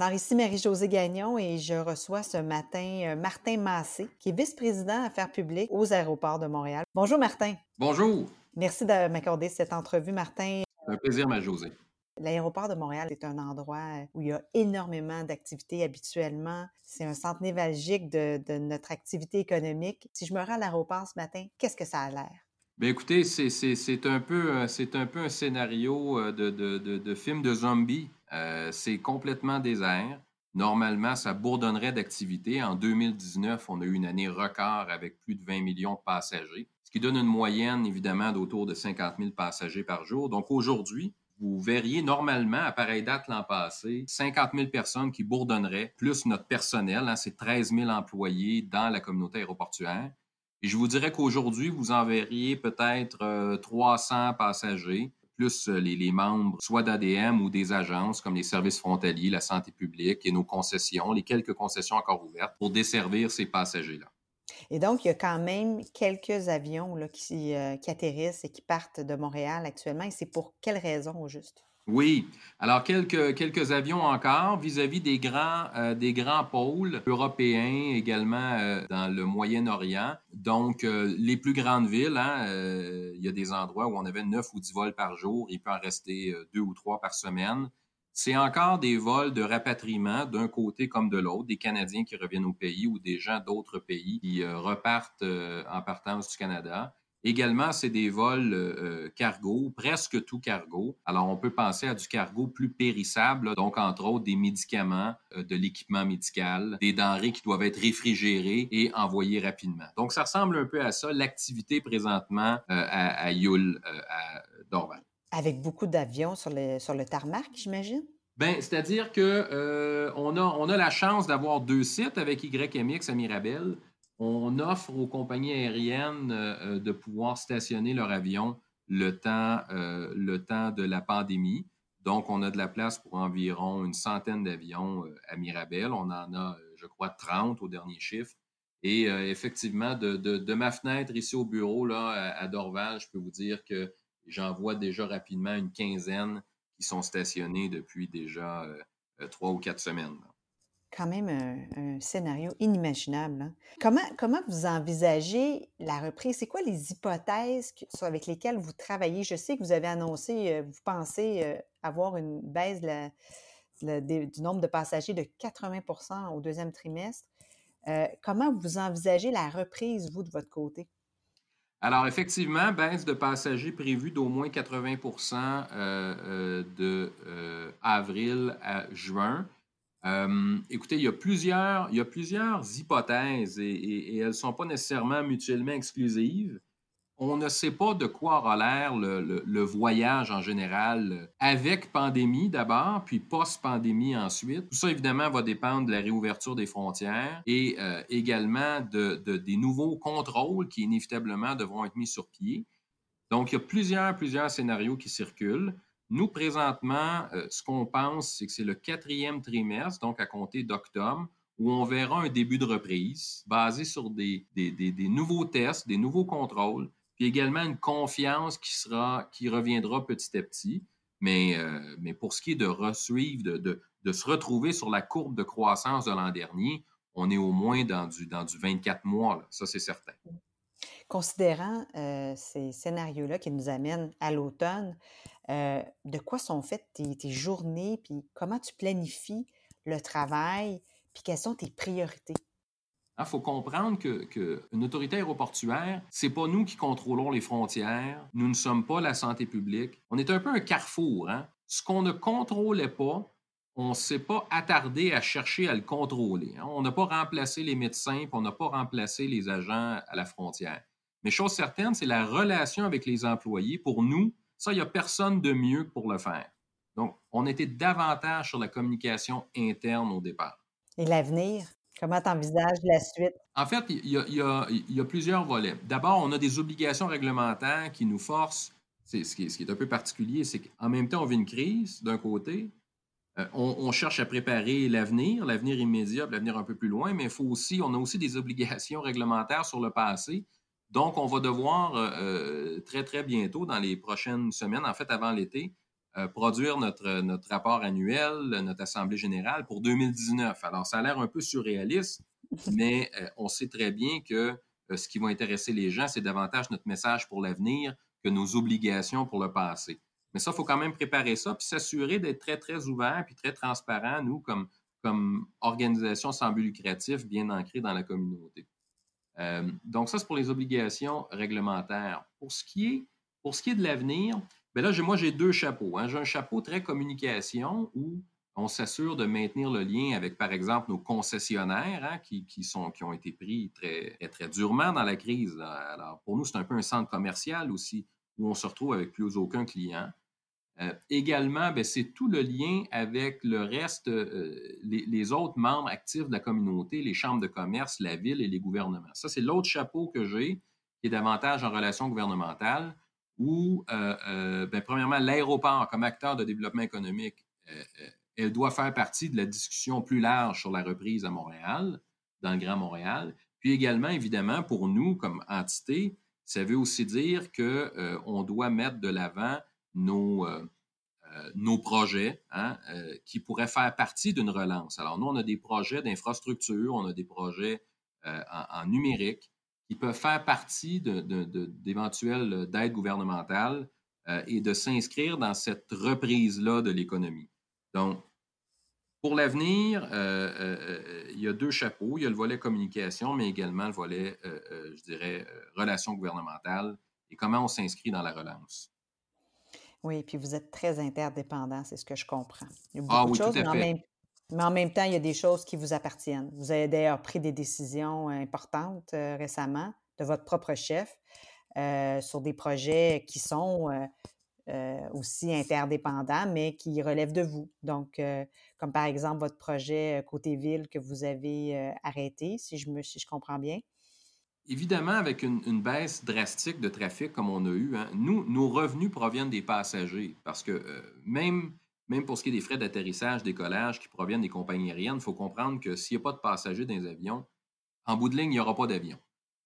Alors ici Marie-Josée Gagnon et je reçois ce matin euh, Martin Massé, qui est vice-président affaires publiques aux aéroports de Montréal. Bonjour Martin. Bonjour. Merci de m'accorder cette entrevue, Martin. Un plaisir, Marie-Josée. L'aéroport de Montréal est un endroit où il y a énormément d'activités habituellement. C'est un centre névralgique de, de, notre activité économique. Si je me rends à l'aéroport ce matin, qu'est-ce que ça a l'air? Bien, écoutez, c'est un, peu, euh, un peu un scénario euh, de, de, de film de zombies. Euh, c'est complètement désert. Normalement, ça bourdonnerait d'activité. En 2019, on a eu une année record avec plus de 20 millions de passagers, ce qui donne une moyenne, évidemment, d'autour de 50 000 passagers par jour. Donc aujourd'hui, vous verriez normalement, à pareille date l'an passé, 50 000 personnes qui bourdonneraient, plus notre personnel, hein, c'est 13 000 employés dans la communauté aéroportuaire. Et je vous dirais qu'aujourd'hui, vous en verriez peut-être 300 euh, passagers, plus euh, les, membres soit d'ADM ou des agences comme les services frontaliers, la santé publique et nos concessions, les quelques concessions encore ouvertes pour desservir ces passagers-là. Et donc, il y a quand même quelques avions là, qui, euh, qui atterrissent et qui partent de Montréal actuellement. Et c'est pour quelles raisons au juste? Oui. Alors, quelques, avions encore vis-à-vis des, grands, euh, grands pôles européens, également euh, dans le Moyen-Orient. Donc, euh, les plus grandes villes, hein, il y a des endroits où on avait neuf ou dix vols par jour. Il peut en rester deux ou trois par semaine. C'est encore des vols de rapatriement d'un côté comme de l'autre, des Canadiens qui reviennent au pays ou des gens d'autres pays qui repartent en partance du Canada. Également, c'est des vols euh, cargo, presque tout cargo. Alors, on peut penser à du cargo plus périssable, donc entre autres des médicaments, euh, de l'équipement médical, des denrées qui doivent être réfrigérées et envoyées rapidement. Donc, ça ressemble un peu à ça, l'activité présentement euh, à, à Yule, à Dorval. Avec beaucoup d'avions sur le, sur le tarmac, j'imagine? Ben, c'est-à-dire que on, a, on a la chance d'avoir deux sites avec YMX à Mirabel on offre aux compagnies aériennes euh, euh, de pouvoir stationner leur avion le temps, euh, le temps de la pandémie. Donc, on a de la place pour environ une centaine d'avions à Mirabel. On en a, je crois, 30 au dernier chiffre. Et effectivement, de, ma fenêtre ici au bureau, là, à, Dorval, je peux vous dire que j'en vois déjà rapidement une quinzaine qui sont stationnés depuis déjà trois ou quatre semaines quand même un, scénario inimaginable. Hein. Comment, comment vous envisagez la reprise? C'est quoi les hypothèses avec lesquelles vous travaillez? Je sais que vous avez annoncé, euh, vous pensez euh, avoir une baisse du nombre de passagers de 80% au deuxième trimestre. Euh, comment vous envisagez la reprise, vous, de votre côté? Alors, effectivement, baisse de passagers prévue d'au moins 80 de avril à juin. Euh, écoutez, il y, a plusieurs, hypothèses et, elles ne sont pas nécessairement mutuellement exclusives. On ne sait pas de quoi aura l'air le, voyage en général avec pandémie d'abord, puis post-pandémie ensuite. Tout ça, évidemment, va dépendre de la réouverture des frontières et euh, également de, des nouveaux contrôles qui, inévitablement, devront être mis sur pied. Donc, il y a plusieurs, plusieurs scénarios qui circulent. Nous, présentement, euh, ce qu'on pense, c'est que c'est le quatrième trimestre, donc à compter d'octobre, où on verra un début de reprise basé sur des, nouveaux tests, des nouveaux contrôles, puis également une confiance qui, sera, qui reviendra petit à petit. Mais, euh, mais pour ce qui est de de, de, se retrouver sur la courbe de croissance de l'an dernier, on est au moins dans du, dans du 24 mois, ça c'est certain. Considérant euh, ces scénarios-là qui nous amènent à l'automne, euh, de quoi sont faites tes, journées, puis comment tu planifies le travail, puis quelles sont tes priorités? Il ah, faut comprendre qu'une que autorité aéroportuaire, c'est pas nous qui contrôlons les frontières, nous ne sommes pas la santé publique. On est un peu un carrefour. Hein? Ce qu'on ne contrôlait pas, on ne s'est pas attardé à chercher à le contrôler. Hein. On n'a pas remplacé les médecins, on n'a pas remplacé les agents à la frontière. Mais chose certaine, c'est la relation avec les employés. Pour nous, ça, il n'y a personne de mieux pour le faire. Donc, on était davantage sur la communication interne au départ. Et l'avenir? Comment tu envisages la suite? En fait, il y, a, plusieurs volets. D'abord, on a des obligations réglementaires qui nous forcent. C'est, ce, qui est, un peu particulier, c'est qu'en même temps, on vit une crise d'un côté. Euh, on, cherche à préparer l'avenir, l'avenir immédiat, l'avenir un peu plus loin, mais il faut aussi, on a aussi des obligations réglementaires sur le passé. Donc, on va devoir euh, euh, très, très bientôt, dans les prochaines semaines, en fait, avant l'été, euh, produire notre, notre rapport annuel, notre Assemblée générale pour 2019. Alors, ça a l'air un peu surréaliste, mais euh, on sait très bien que ce qui va intéresser les gens, c'est davantage notre message pour l'avenir que nos obligations pour le passé. Mais ça, il faut quand même préparer ça, puis s'assurer d'être très, très ouvert, puis très transparent, nous, comme, comme organisation sans but lucratif, bien ancrée dans la communauté. Donc, ça, c'est pour les obligations réglementaires. Pour ce qui est, pour ce qui est de l'avenir, mais là, moi, j'ai deux chapeaux. Hein. J'ai un chapeau très communication où on s'assure de maintenir le lien avec, par exemple, nos concessionnaires hein, qui ont été pris très, très, durement dans la crise. Alors, pour nous, c'est un peu un centre commercial aussi où on se retrouve avec plus aucun client. Euh, également, ben, c'est tout le lien avec le reste, euh, les, autres membres actifs de la communauté, les chambres de commerce, la ville et les gouvernements. Ça, c'est l'autre chapeau que j'ai, qui est davantage en relation gouvernementale où, euh, ben, premièrement, l'aéroport comme acteur de développement économique, elle doit faire partie de la discussion plus large sur la reprise à Montréal, dans le Grand Montréal. Puis également, évidemment, pour nous, comme entité, ça veut aussi dire qu'on doit mettre de l'avant nos, nos projets hein, qui pourraient faire partie d'une relance. Alors, nous, on a des projets d'infrastructure, on a des projets en, numérique, qui peuvent faire partie d'éventuelles de, d'aides gouvernementales euh, et de s'inscrire dans cette reprise-là de l'économie. Donc, pour l'avenir, euh, euh, il y a deux chapeaux. Il y a le volet communication, mais également le volet, je dirais, relations gouvernementales et comment on s'inscrit dans la relance. Oui, puis vous êtes très interdépendants, c'est ce que je comprends. Il y a beaucoup ah, oui, de choses, mais en même mais en même temps, il y a des choses qui vous appartiennent. Vous avez d'ailleurs pris des décisions importantes euh, récemment de votre propre chef euh, sur des projets qui sont euh, aussi interdépendants, mais qui relèvent de vous. Donc, comme par exemple votre projet côté ville que vous avez arrêté, si je, me, si je comprends bien. Évidemment, avec une, baisse drastique de trafic comme on a eu, hein, nous, nos revenus proviennent des passagers parce que même même pour ce qui est des frais d'atterrissage, décollage qui proviennent des compagnies aériennes, il faut comprendre que s'il n'y a pas de passagers dans les avions, en bout de ligne, il n'y aura pas d'avion.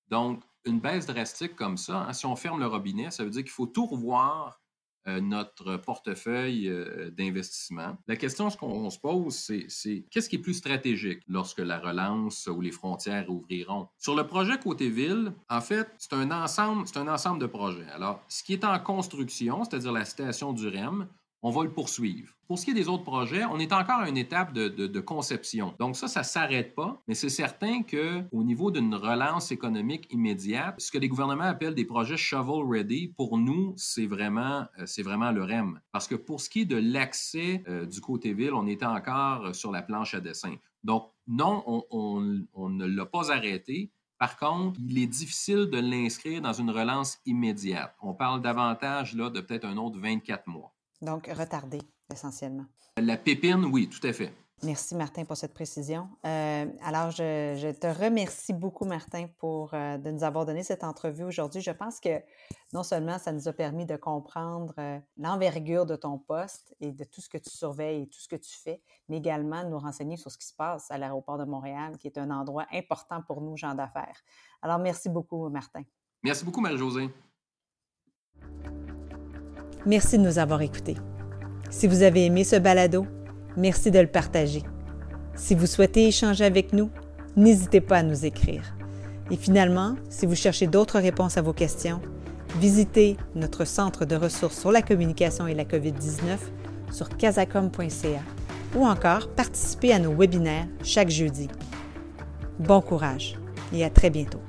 Donc, une baisse drastique comme ça, hein, si on ferme le robinet, ça veut dire qu'il faut tout revoir euh, notre portefeuille euh, d'investissement. La question qu'on se pose, c'est qu'est-ce qui est plus stratégique lorsque la relance ou les frontières ouvriront? Sur le projet côté ville, en fait, c'est un ensemble, c'est un ensemble de projets. Alors, ce qui est en construction, c'est-à-dire la station du REM, on va le poursuivre. Pour ce qui est des autres projets, on est encore à une étape de, conception. Donc ça, ça ne s'arrête pas, mais c'est certain qu'au niveau d'une relance économique immédiate, ce que les gouvernements appellent des projets shovel-ready, pour nous, c'est vraiment, euh, vraiment le REM. Parce que pour ce qui est de l'accès euh, du côté ville, on est encore sur la planche à dessin. Donc non, on, on ne l'a pas arrêté. Par contre, il est difficile de l'inscrire dans une relance immédiate. On parle davantage là, de peut-être un autre 24 mois. Donc, retardé, essentiellement. La pépine, oui, tout à fait. Merci, Martin, pour cette précision. Euh, alors, je, te remercie beaucoup, Martin, pour euh, de nous avoir donné cette entrevue aujourd'hui. Je pense que non seulement ça nous a permis de comprendre euh, l'envergure de ton poste et de tout ce que tu surveilles et tout ce que tu fais, mais également de nous renseigner sur ce qui se passe à l'aéroport de Montréal, qui est un endroit important pour nous, gens d'affaires. Alors, merci beaucoup, Martin. Merci beaucoup, Marie-Josée. Merci de nous avoir écoutés. Si vous avez aimé ce balado, merci de le partager. Si vous souhaitez échanger avec nous, n'hésitez pas à nous écrire. Et finalement, si vous cherchez d'autres réponses à vos questions, visitez notre centre de ressources sur la communication et la COVID-19 sur casacom.ca ou encore participez à nos webinaires chaque jeudi. Bon courage et à très bientôt.